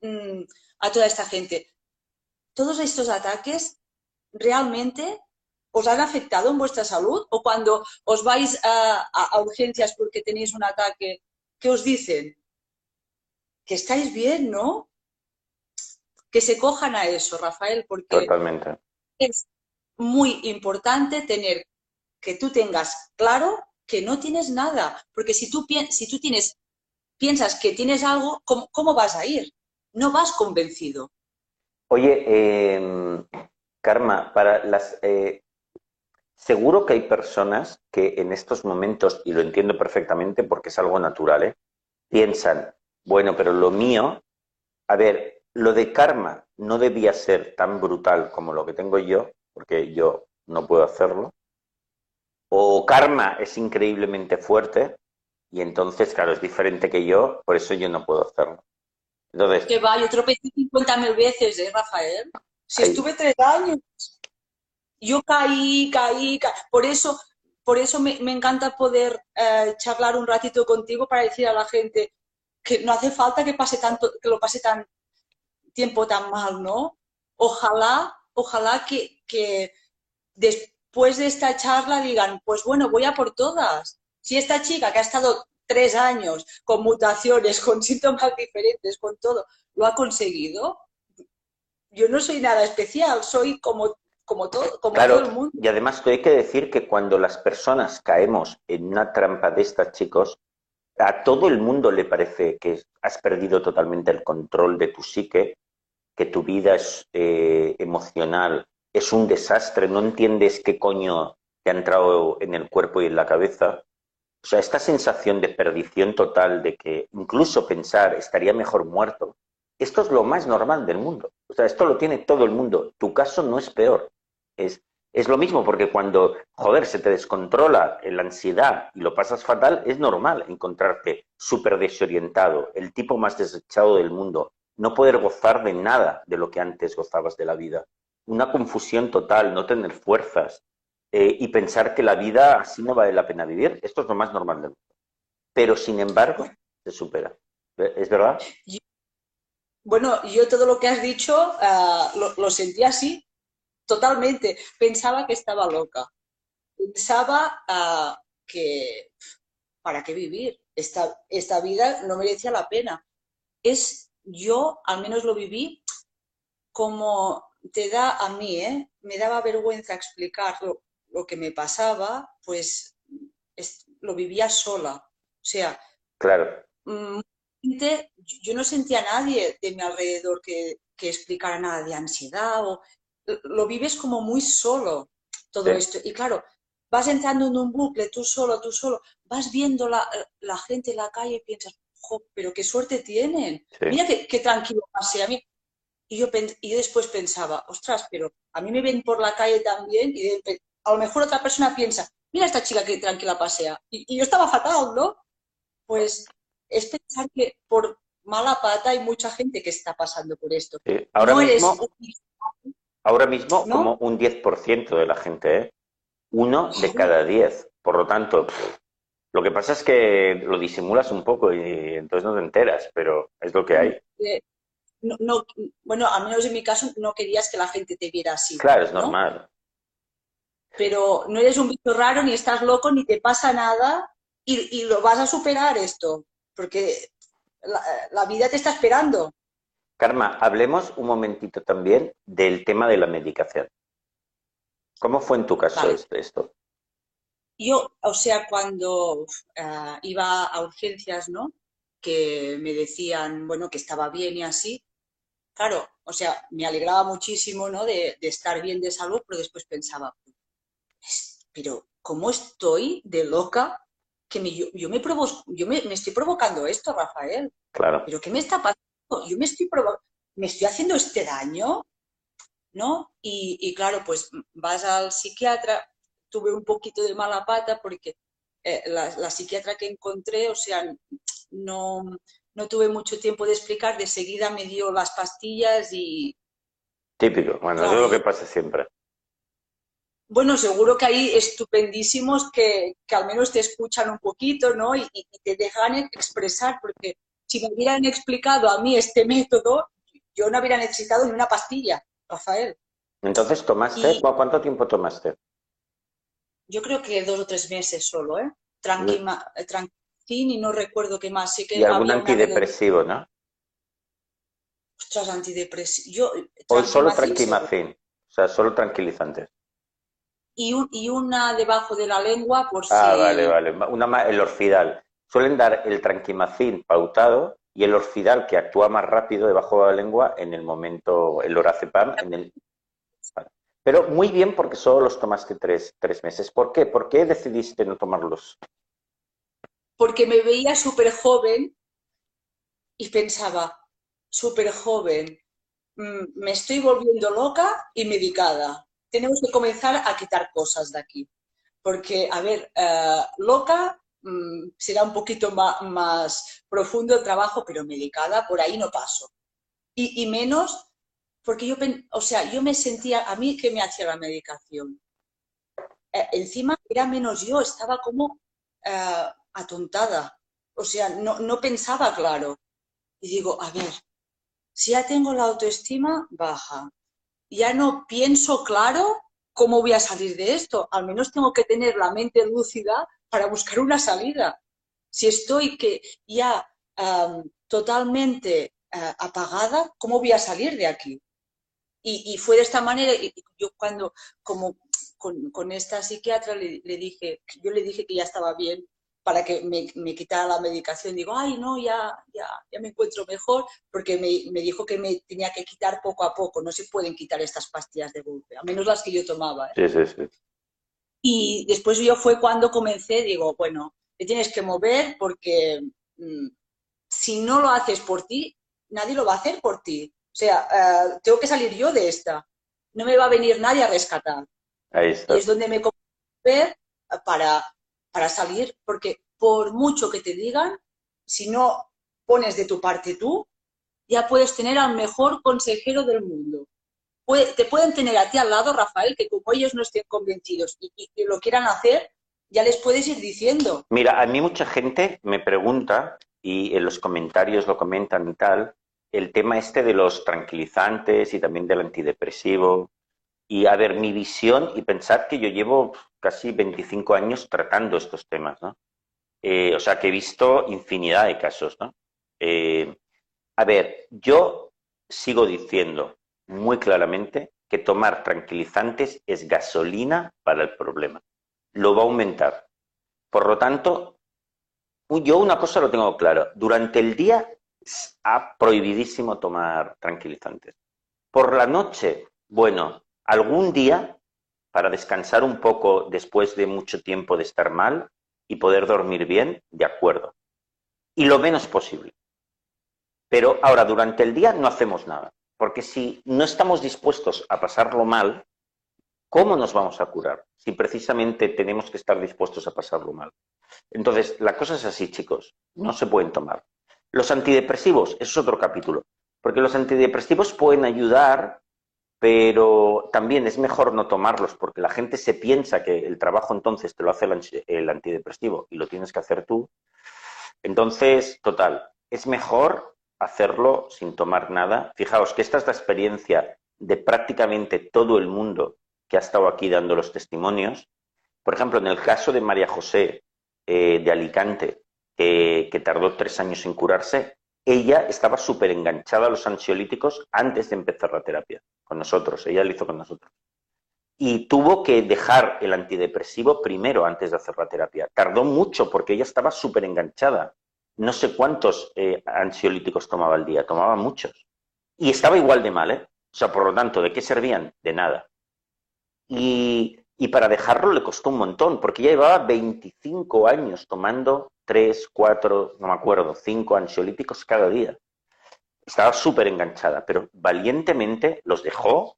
mm, a toda esta gente, todos estos ataques realmente os han afectado en vuestra salud o cuando os vais a, a urgencias porque tenéis un ataque, ¿qué os dicen? Que estáis bien, ¿no? Que se cojan a eso, Rafael, porque Totalmente. es muy importante tener que tú tengas claro que no tienes nada, porque si tú, si tienes, piensas que tienes algo, ¿cómo, vas a ir? No vas convencido. Oye, eh, Karma, para las, eh, seguro que hay personas que en estos momentos, y lo entiendo perfectamente porque es algo natural, ¿eh? piensan, bueno, pero lo mío, a ver, lo de karma no debía ser tan brutal como lo que tengo yo, porque yo no puedo hacerlo. O karma es increíblemente fuerte y entonces, claro, es diferente que yo, por eso yo no puedo hacerlo. Entonces, que va, yo tropecé 50.000 veces, ¿eh, Rafael? Si estuve tres años, yo caí, caí, caí. Por eso, por eso me, encanta poder eh, charlar un ratito contigo para decir a la gente que no hace falta que pase tanto, que lo pase tan tiempo tan mal, ¿no? Ojalá, ojalá que, que después de esta charla digan, pues bueno, voy a por todas. Si esta chica que ha estado tres años con mutaciones, con síntomas diferentes, con todo, lo ha conseguido, yo no soy nada especial, soy como, como, todo, como todo el mundo. Y además hay que decir que cuando las personas caemos en una trampa de estas, chicos, a todo el mundo le parece que has perdido totalmente el control de tu psique, que tu vida es, eh, emocional es un desastre, no entiendes qué coño te ha entrado en el cuerpo y en la cabeza. O sea, esta sensación de perdición total, de que incluso pensar estaría mejor muerto, esto es lo más normal del mundo. O sea, esto lo tiene todo el mundo. Tu caso no es peor. Es, es lo mismo porque cuando, joder, se te descontrola la ansiedad y lo pasas fatal, es normal encontrarte súper desorientado, el tipo más desechado del mundo, no poder gozar de nada de lo que antes gozabas de la vida una confusión total, no tener fuerzas eh, y pensar que la vida así no vale la pena vivir. Esto es lo más normal del mundo. Pero, sin embargo, se supera. ¿Es verdad? Bueno, yo todo lo que has dicho ah, lo, sentí así, totalmente. Pensaba que estaba loca. Pensaba ah, que, ¿para qué vivir? Esta, esta vida no merecía la pena. Es, yo al menos lo viví como te da a mí, ¿eh? me daba vergüenza explicar lo, que me pasaba, pues lo vivía sola. O sea, claro. Mm, yo no sentía a nadie de mi alrededor que, explicara nada de ansiedad o lo vives como muy solo todo esto. Y claro, vas entrando en un bucle, tú solo, tú solo, vas viendo la, la gente en la calle y piensas, pero qué suerte tienen. Mira qué, qué tranquilo pasé. A mí, y yo, y después pensaba, ostras, pero a mí me ven por la calle también y a lo mejor otra persona piensa, mira esta chica que tranquila pasea. Y, yo estaba fatal, ¿no? Pues es pensar que por mala pata hay mucha gente que está pasando por esto. ahora, mismo, ahora mismo como un 10% de la gente, ¿eh? Uno de cada diez. Por lo tanto, lo que pasa es que lo disimulas un poco y entonces no te enteras, pero es lo que hay no, bueno, al menos en mi caso no querías que la gente te viera así. Claro, es normal. Pero no eres un bicho raro, ni estás loco, ni te pasa nada y, lo vas a superar esto, porque la, vida te está esperando. Karma, hablemos un momentito también del tema de la medicación. ¿Cómo fue en tu caso esto? Yo, o sea, cuando ah, iba a urgencias, ¿no? Que me decían, bueno, que estaba bien y así, claro, o sea, me alegraba muchísimo, ¿no? De, estar bien de salud, pero después pensaba, pero ¿cómo estoy de loca que me, yo, me, yo me, estoy provocando esto, Rafael? Claro. ¿Pero qué me está pasando? Yo me estoy, me estoy haciendo este daño. ¿no? Y, claro, pues vas al psiquiatra, tuve un poquito de mala pata porque eh, la, psiquiatra que encontré, o sea, no, no tuve mucho tiempo de explicar, de seguida me dio las pastillas y... Típico, bueno, eso es lo que pasa siempre. Bueno, seguro que hay estupendísimos que, al menos te escuchan un poquito, ¿no? Y, y, te dejan expresar, porque si me hubieran explicado a mí este método, yo no hubiera necesitado ni una pastilla, Rafael. Entonces, ¿tomaste? ¿Cuánto tiempo tomaste? Yo creo que dos o tres meses solo, ¿eh? Tranquima, y no recuerdo qué más. Sí que y algún antidepresivo, ¿no? Ostras, antidepresivo. o solo tranquimacin, o sea, solo tranquilizantes. Y, y, una debajo de la lengua por ah, si... Ah, vale, vale. Una, el orfidal. Suelen dar el tranquimacin pautado y el orfidal que actúa más rápido debajo de la lengua en el momento, el lorazepam, en el... Pero muy bien porque solo los tomaste tres, tres meses. ¿Por qué? ¿Por qué decidiste no tomarlos? Porque me veía súper joven y pensaba, súper joven, mm, me estoy volviendo loca y medicada. Tenemos que comenzar a quitar cosas de aquí. Porque, a ver, eh, loca Mm, será un poquito más, profundo el trabajo, pero medicada por ahí no paso. Y, menos porque yo, o sea, yo me sentía, a mí que me hacía la medicación. Eh, encima era menos yo, estaba como eh, atontada. O sea, no, no pensaba claro. Y digo, a ver, si ya tengo la autoestima baja, ya no pienso claro cómo voy a salir de esto. Al menos tengo que tener la mente lúcida para buscar una salida. Si estoy que ya totalmente eh, apagada, ¿cómo voy a salir de aquí? Y, fue de esta manera, y yo cuando, como con, esta psiquiatra le, dije, yo le dije que ya estaba bien para que me, quitara la medicación. Digo, ay, no, ya, ya, ya me encuentro mejor, porque me, me, dijo que me tenía que quitar poco a poco. No se pueden quitar estas pastillas de golpe, a menos las que yo tomaba. ¿eh? Sí, sí, sí. Y después yo fue cuando comencé, digo, bueno, te tienes que mover porque mm, si no lo haces por ti, nadie lo va a hacer por ti. O sea, eh, tengo que salir yo de esta. No me va a venir nadie a rescatar. Ahí está. Y es donde me ver para, para salir, porque por mucho que te digan, si no pones de tu parte tú, ya puedes tener al mejor consejero del mundo te pueden tener a ti al lado, Rafael, que como ellos no estén convencidos y, lo quieran hacer, ya les puedes ir diciendo. Mira, a mí mucha gente me pregunta, y en los comentarios lo comentan y tal, el tema este de los tranquilizantes y también del antidepresivo. Y a ver, mi visión, y pensar que yo llevo casi 25 años tratando estos temas, ¿no? Eh, o sea, que he visto infinidad de casos, ¿no? Eh, a ver, yo sigo diciendo, muy claramente que tomar tranquilizantes es gasolina para el problema. Lo va a aumentar. Por lo tanto, yo una cosa lo tengo claro. Durante el día ha prohibidísimo tomar tranquilizantes. Por la noche, bueno, algún día, para descansar un poco después de mucho tiempo de estar mal y poder dormir bien, de acuerdo. Y lo menos posible. Pero ahora, durante el día no hacemos nada. Porque si no estamos dispuestos a pasarlo mal, ¿cómo nos vamos a curar? Si precisamente tenemos que estar dispuestos a pasarlo mal. Entonces, la cosa es así, chicos, no se pueden tomar. Los antidepresivos, eso es otro capítulo, porque los antidepresivos pueden ayudar, pero también es mejor no tomarlos, porque la gente se piensa que el trabajo entonces te lo hace el antidepresivo y lo tienes que hacer tú. Entonces, total, es mejor hacerlo sin tomar nada. Fijaos que esta es la experiencia de prácticamente todo el mundo que ha estado aquí dando los testimonios. Por ejemplo, en el caso de María José eh, de Alicante, que, que, tardó tres años en curarse, ella estaba súper enganchada a los ansiolíticos antes de empezar la terapia con nosotros. Ella lo hizo con nosotros. Y tuvo que dejar el antidepresivo primero antes de hacer la terapia. Tardó mucho porque ella estaba súper enganchada no sé cuántos eh, ansiolíticos tomaba al día, tomaba muchos. Y estaba igual de mal, ¿eh? O sea, por lo tanto, ¿de qué servían? De nada. Y, para dejarlo le costó un montón, porque ya llevaba 25 años tomando 3, 4, no me acuerdo, 5 ansiolíticos cada día. Estaba súper enganchada, pero valientemente los dejó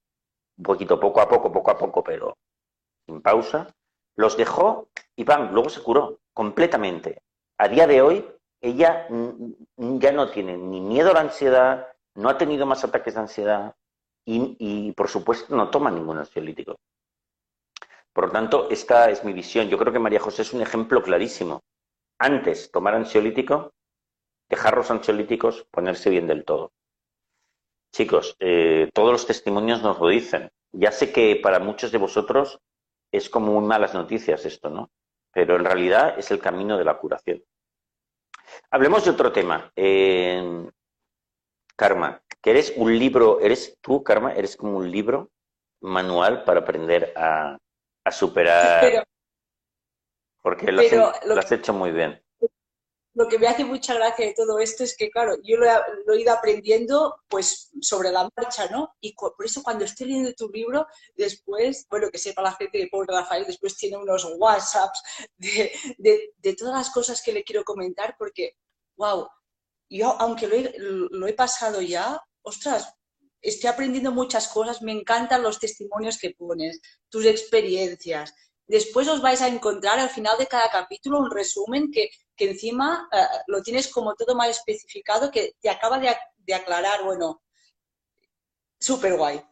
un poquito, poco a poco, poco a poco, pero sin pausa, los dejó y ¡pam! Luego se curó completamente. A día de hoy, ella ya no tiene ni miedo a la ansiedad, no ha tenido más ataques de ansiedad y, y por supuesto, no toma ningún ansiolítico. Por lo tanto, esta es mi visión. Yo creo que María José es un ejemplo clarísimo. Antes, tomar ansiolítico, dejar los ansiolíticos, ponerse bien del todo. Chicos, eh, todos los testimonios nos lo dicen. Ya sé que para muchos de vosotros es como muy malas noticias esto, ¿no? Pero en realidad es el camino de la curación. Hablemos de otro tema. Karma, que eres un libro, eres tú, Karma, eres como un libro manual para aprender a, a superar. porque lo, has, hecho muy bien. Lo que me hace mucha gracia de todo esto es que, claro, yo lo he, ido aprendiendo pues sobre la marcha, ¿no? Y por eso cuando estoy leyendo tu libro, después, bueno, que sepa la gente de Paul Rafael, después tiene unos WhatsApps de, de, todas las cosas que le quiero comentar, porque, wow, yo aunque lo he, lo he pasado ya, ostras, estoy aprendiendo muchas cosas, me encantan los testimonios que pones, tus experiencias. Después os vais a encontrar al final de cada capítulo un resumen que, encima eh, lo tienes como todo más especificado, que te acaba de, aclarar, bueno, súper guay.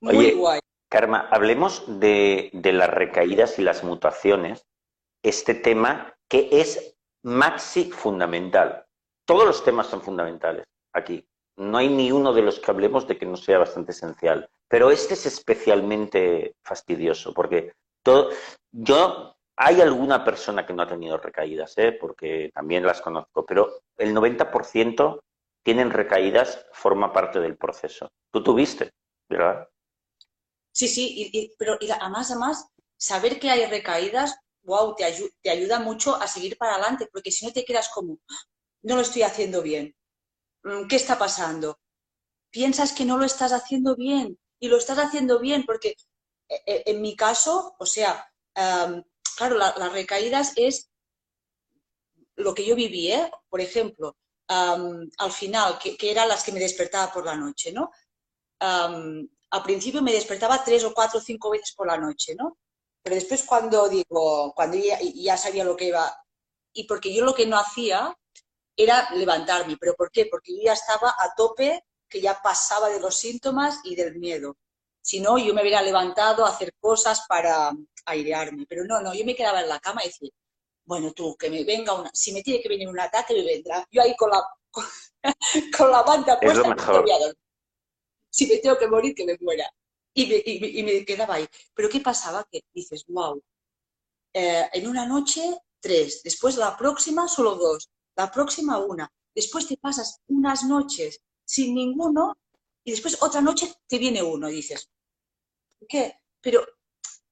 Muy guay. Karma, hablemos de, de las recaídas y las mutaciones, este tema que es maxi fundamental. Todos los temas son fundamentales aquí no hay ni uno de los que hablemos de que no sea bastante esencial. Pero este es especialmente fastidioso, porque todo, yo, hay alguna persona que no ha tenido recaídas, ¿eh? porque también las conozco, pero el 90% tienen recaídas, forma parte del proceso. Tú tuviste, ¿verdad? Sí, sí, pero y además, además, saber que hay recaídas, wow, te, te ayuda mucho a seguir para adelante, porque si no te quedas como, ah, no lo estoy haciendo bien, ¿qué está pasando? Piensas que no lo estás haciendo bien y lo estás haciendo bien porque eh, eh, en mi caso, o sea, claro, las recaídas es lo que yo viví, ¿eh? Por ejemplo, al final, que, eran las que me despertaba por la noche, ¿no? al principio me despertaba tres o cuatro o cinco veces por la noche, ¿no? Pero después cuando digo, cuando ya sabía lo que iba, y porque yo lo que no hacía era levantarme. ¿Pero por qué? Porque yo ya estaba a tope, que ya pasaba de los síntomas y del miedo. Si no, yo me hubiera levantado a hacer cosas para airearme. Pero no, no, yo me quedaba en la cama y decía, bueno, tú, que me venga una, si me tiene que venir un ataque, me vendrá. Yo ahí con la, con, la banda puesta, Si me tengo que morir, que me muera. Y me, y, me quedaba ahí. Pero ¿qué pasaba? Que dices, wow, eh, en una noche, tres. Después la próxima, solo dos la próxima una, después te pasas unas noches sin ninguno y después otra noche te viene uno y dices, ¿qué? Pero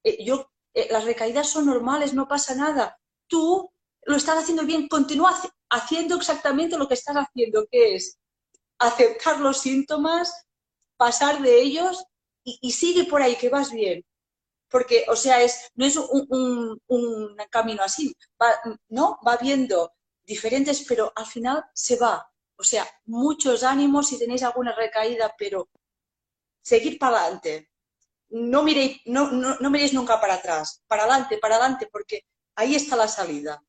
eh, yo, eh, las recaídas son normales, no pasa nada. Tú lo estás haciendo bien, continúa haciendo exactamente lo que estás haciendo, que es aceptar los síntomas, pasar de ellos y, sigue por ahí, que vas bien. Porque, o sea, es, no es un, camino así, ¿no? Va viendo diferentes, pero al final se va. O sea, muchos ánimos si tenéis alguna recaída, pero seguir para adelante. No miréis, no, no, miréis nunca para atrás, para adelante, para adelante, porque ahí está la salida.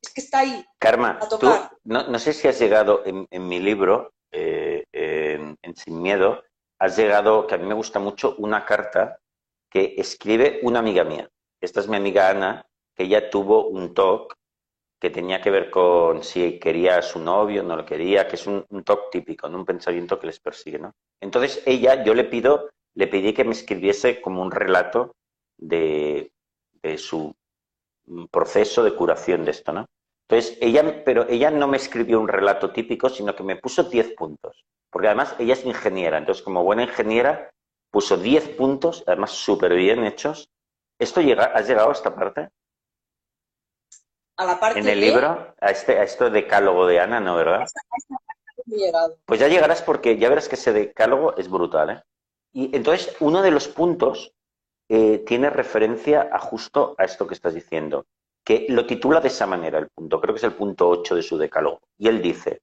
Es que está ahí. Karma, no, sé si has llegado en, mi libro, eh, en, en Sin Miedo, has llegado, que a mí me gusta mucho, una carta que escribe una amiga mía. Esta es mi amiga Ana, que ella tuvo un talk que tenía que ver con si quería a su novio, no lo quería, que es un, un TOC típico, un pensamiento que les persigue. ¿no? Entonces ella, yo le pido, le pedí que me escribiese como un relato de, su proceso de curación de esto. ¿no? Entonces ella, pero ella no me escribió un relato típico, sino que me puso 10 puntos, porque además ella es ingeniera, entonces como buena ingeniera puso 10 puntos, además súper bien hechos. ¿Esto llega, has llegado a esta parte? En el libro, a, este, a esto decálogo de Ana, ¿no, verdad? Pues ya llegarás porque ya verás que ese decálogo es brutal, ¿eh? Y entonces, uno de los puntos eh, tiene referencia a justo a esto que estás diciendo, que lo titula de esa manera el punto, creo que es el punto 8 de su decálogo. Y él dice,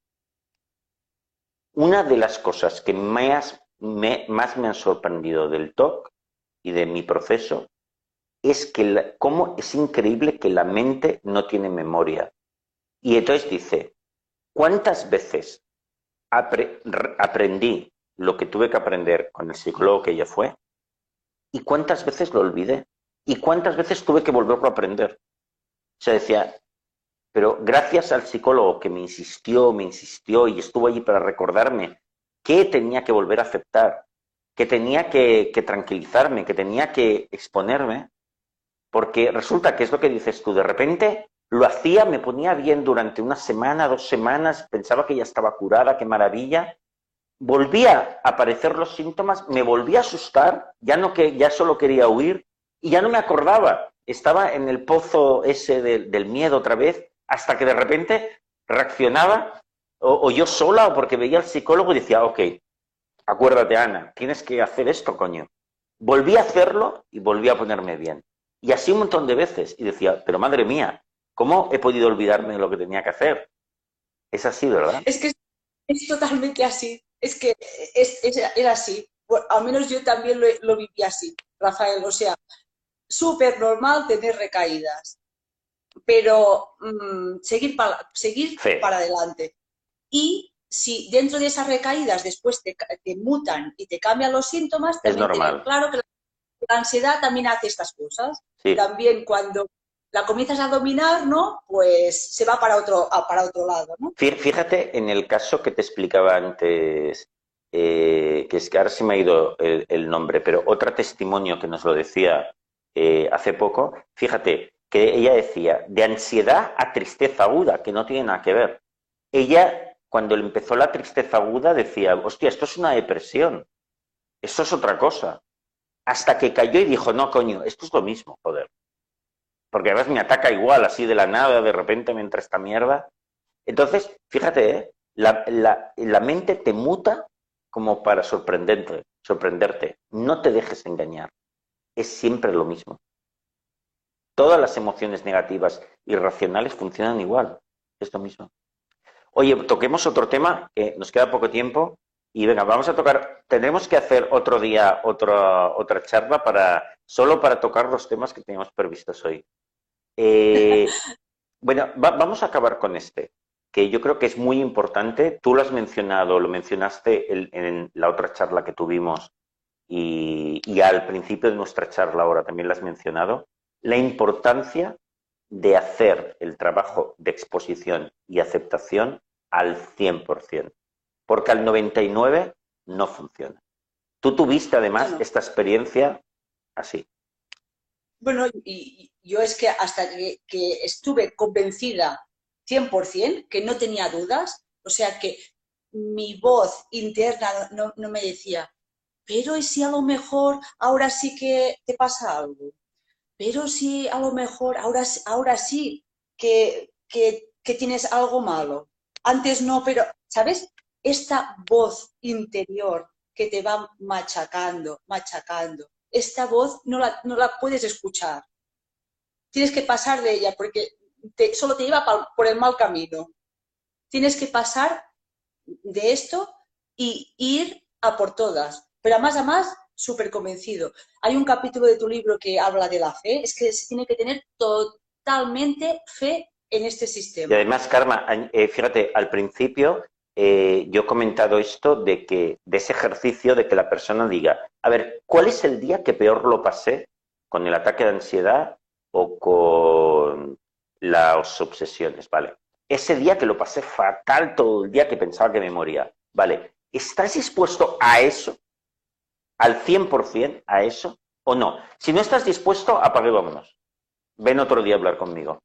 una de las cosas que más me han sorprendido del TOC y de mi proceso es que cómo es increíble que la mente no tiene memoria. Y entonces dice, ¿cuántas veces aprendí lo que tuve que aprender con el psicólogo que ella fue? ¿Y cuántas veces lo olvidé? ¿Y cuántas veces tuve que volverlo a aprender? O sea, decía, pero gracias al psicólogo que me insistió, me insistió y estuvo allí para recordarme que tenía que volver a aceptar, que tenía que, tranquilizarme, que tenía que exponerme, porque resulta que es lo que dices tú, de repente lo hacía, me ponía bien durante una semana, dos semanas, pensaba que ya estaba curada, qué maravilla, volvía a aparecer los síntomas, me volvía a asustar, ya no que ya solo quería huir y ya no me acordaba, estaba en el pozo ese del miedo otra vez, hasta que de repente reaccionaba o, yo sola o porque veía al psicólogo y decía, ok, acuérdate Ana, tienes que hacer esto, coño. Volví a hacerlo y volví a ponerme bien. Y así un montón de veces. Y decía, pero madre mía, ¿cómo he podido olvidarme de lo que tenía que hacer? Es así, ¿verdad? Es que es totalmente así. Es que es, era así. al menos yo también lo, viví así, Rafael. O sea, súper normal tener recaídas, pero mm, seguir, para, seguir para adelante. Y si dentro de esas recaídas después te, mutan y te cambian los síntomas, es normal. Claro que la ansiedad también hace estas cosas. También cuando la comienzas a dominar, ¿no? Pues se va para otro, para otro lado, ¿no? Fíjate en el caso que te explicaba antes, eh, que es que ahora se me ha ido el, nombre, pero otro testimonio que nos lo decía eh, hace poco, fíjate que ella decía, de ansiedad a tristeza aguda, que no tiene nada que ver. Ella, cuando le empezó la tristeza aguda, decía, hostia, esto es una depresión, esto es otra cosa hasta que cayó y dijo, no, coño, esto es lo mismo, joder. Porque además me ataca igual, así de la nada, de repente me entra esta mierda. Entonces, fíjate, ¿eh? la, la, mente te muta como para sorprenderte, sorprenderte. No te dejes engañar. Es siempre lo mismo. Todas las emociones negativas irracionales funcionan igual. Es lo mismo. Oye, toquemos otro tema, que nos queda poco tiempo, y venga, vamos a tocar, tenemos que hacer otro día otra, otra charla para, solo para tocar los temas que teníamos previstos hoy. Eh, bueno, vamos a acabar con este, que yo creo que es muy importante. Tú lo has mencionado, lo mencionaste en, la otra charla que tuvimos y, y al principio de nuestra charla ahora también lo has mencionado, la importancia de hacer el trabajo de exposición y aceptación al 100% porque al 99 no funciona. Tú tuviste además esta experiencia así. Bueno, y, yo es que hasta que, estuve convencida 100%, que no tenía dudas, o sea que mi voz interna no, me decía, pero ¿y si a lo mejor ahora sí que te pasa algo? Pero si a lo mejor ahora, ahora sí que, que, que tienes algo malo. Antes no, pero, ¿sabes? Esta voz interior que te va machacando, machacando, esta voz no la, no la puedes escuchar. Tienes que pasar de ella porque solo te lleva por el mal camino. Tienes que pasar de esto y ir a por todas. Pero a más a más, súper convencido. Hay un capítulo de tu libro que habla de la fe, es que se tiene que tener totalmente fe en este sistema. Y además, Karma, eh, fíjate, al principio eh, yo he comentado esto de que, de ese ejercicio de que la persona diga, a ver, ¿cuál es el día que peor lo pasé con el ataque de ansiedad o con las obsesiones? Vale. Ese día que lo pasé fatal todo el día que pensaba que me moría. Vale. ¿Estás dispuesto a eso? ¿Al 100% a eso? ¿O no? Si no estás dispuesto, apague vámonos. Ven otro día a hablar conmigo.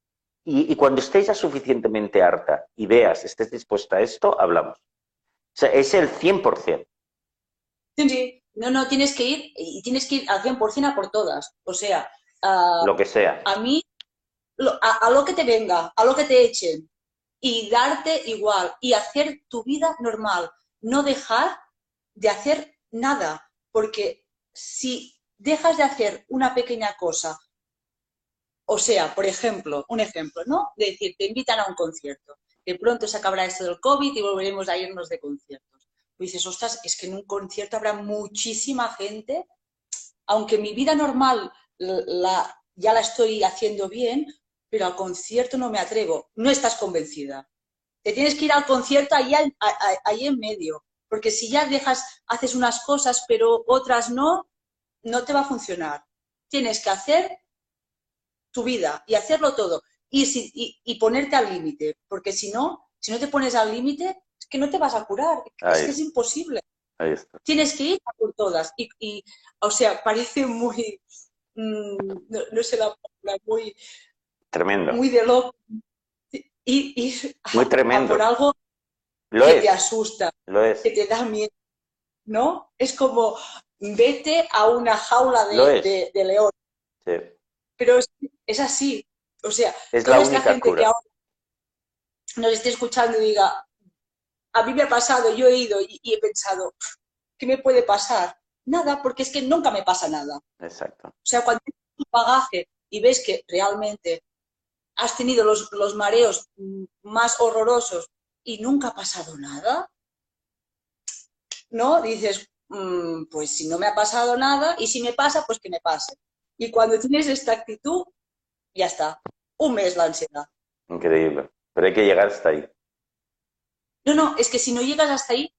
Y, cuando estés ya suficientemente harta y veas, estés dispuesta a esto, hablamos. O sea, es el 100%. Sí, sí. No, no, tienes que ir y tienes que ir al 100% a por todas. O sea, lo que sea. A mí, a, lo que te venga, a lo que te echen y darte igual y hacer tu vida normal. No dejar de hacer nada, porque si dejas de hacer una pequeña cosa o sea, por ejemplo, un ejemplo, ¿no? De decir, te invitan a un concierto, de pronto se acabará esto del COVID y volveremos a irnos de conciertos. Pues dices, ostras, es que en un concierto habrá muchísima gente aunque mi vida normal la, ya la estoy haciendo bien, pero al concierto no me atrevo. No estás convencida. Te tienes que ir al concierto ahí, ahí en medio, porque si ya dejas, haces unas cosas, pero otras no, no te va a funcionar. Tienes que hacer tu vida y hacerlo todo y, y, ponerte al límite, porque si no, si no te pones al límite, es que no te vas a curar, es que es imposible. Tienes que ir por todas. Y, o sea, parece muy, mm, no, sé la palabra, muy... Tremendo. Muy de loco. Y, muy tremendo. por algo que te asusta, que te da miedo. ¿No? Es como, vete a una jaula de, león. Pero es, así. O sea, es toda esta gente que ahora nos esté escuchando y diga, a mí me ha pasado, yo he ido y, he pensado, ¿qué me puede pasar? Nada, porque es que nunca me pasa nada. Exacto. O sea, cuando tienes un bagaje y ves que realmente has tenido los, los mareos más horrorosos y nunca ha pasado nada, ¿no? Dices, mm, pues si no me ha pasado nada y si me pasa, pues que me pase. Y cuando tienes esta actitud, ya está. Un mes la ansiedad. Increíble. Pero hay que llegar hasta ahí. No, no, es que si no llegas hasta ahí,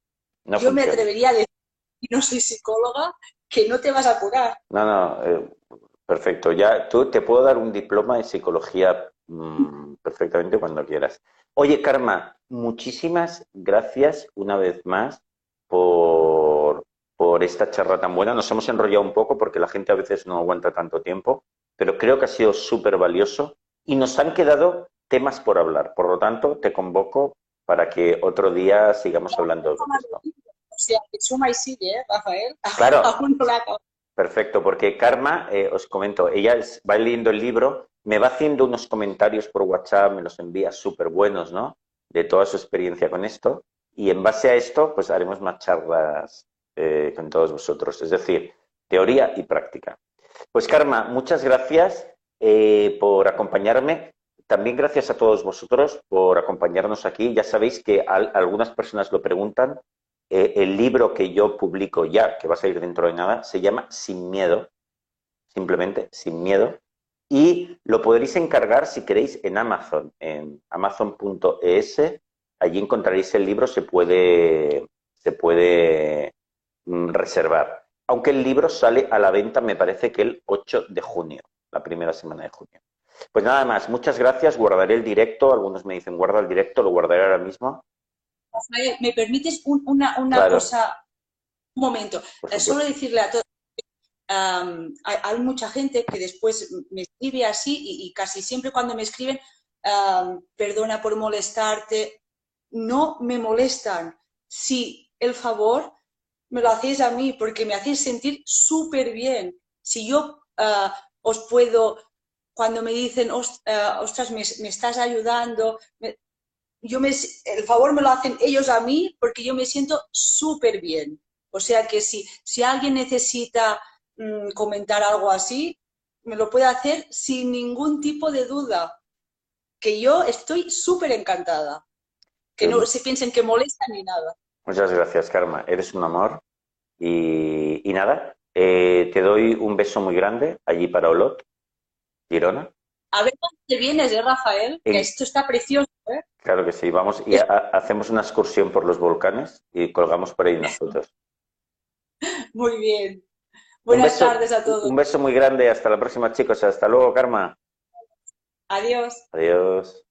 yo me atrevería a decir, y no soy psicóloga, que no te vas a curar. No, no, eh, perfecto. Ya tú te puedo dar un diploma de psicología mm, perfectamente cuando quieras. Oye, Karma, muchísimas gracias una vez más por, por esta charla tan buena. Nos hemos enrollado un poco porque la gente a veces no aguanta tanto tiempo, pero creo que ha sido súper valioso y nos han quedado temas por hablar. Por lo tanto, te convoco para que otro día sigamos hablando de esto. O sea, suma y sigue, ¿eh, Rafael? Claro. Perfecto, porque Karma, eh, os comento, ella va leyendo el libro, me va haciendo unos comentarios por WhatsApp, me los envía súper buenos, ¿no? De toda su experiencia con esto. Y en base a esto, pues haremos más charlas eh, con todos vosotros. Es decir, teoría y práctica. Pues Karma, muchas gracias por acompañarme. También gracias a todos vosotros por acompañarnos aquí. Ya sabéis que algunas personas lo preguntan. Eh, el libro que yo publico ya, que va a salir dentro de nada, se llama Sin Miedo. Simplemente, Sin Miedo. Y lo podréis encargar si queréis en Amazon, en amazon.es. Allí encontraréis el libro, se puede, se puede reservar. Aunque el libro sale a la venta, me parece que el 8 de junio, la primera semana de junio. Pues nada más, muchas gracias, guardaré el directo, algunos me dicen guarda el directo, lo guardaré ahora mismo. ¿me permites una, cosa? Un momento, solo decirle a todos, hay, mucha gente que después me escribe así y, casi siempre cuando me escriben, perdona por molestarte, no me molestan. Si el favor me lo hacéis a mí porque me hacéis sentir súper bien. Si yo ah, os puedo cuando me dicen, eh, ostras, me, estás ayudando, yo me, el favor me lo hacen ellos a mí porque yo me siento súper bien. O sea que si, si alguien necesita mm, comentar algo así, me lo puede hacer sin ningún tipo de duda. Que yo estoy súper encantada. Que no se piensen que molesta ni nada. Muchas gracias, Karma. Eres un amor. Y, nada, eh, te doy un beso muy grande allí para Olot Girona. A ver cuándo te vienes, ¿eh, Rafael? Que esto está precioso, ¿eh? Claro que sí, vamos y hacemos una excursión por los volcanes y colgamos por ahí unas fotos. Muy bien. Buenas tardes a todos. Un beso muy grande. Hasta la próxima, chicos. Hasta luego, Karma. Adiós. Adiós.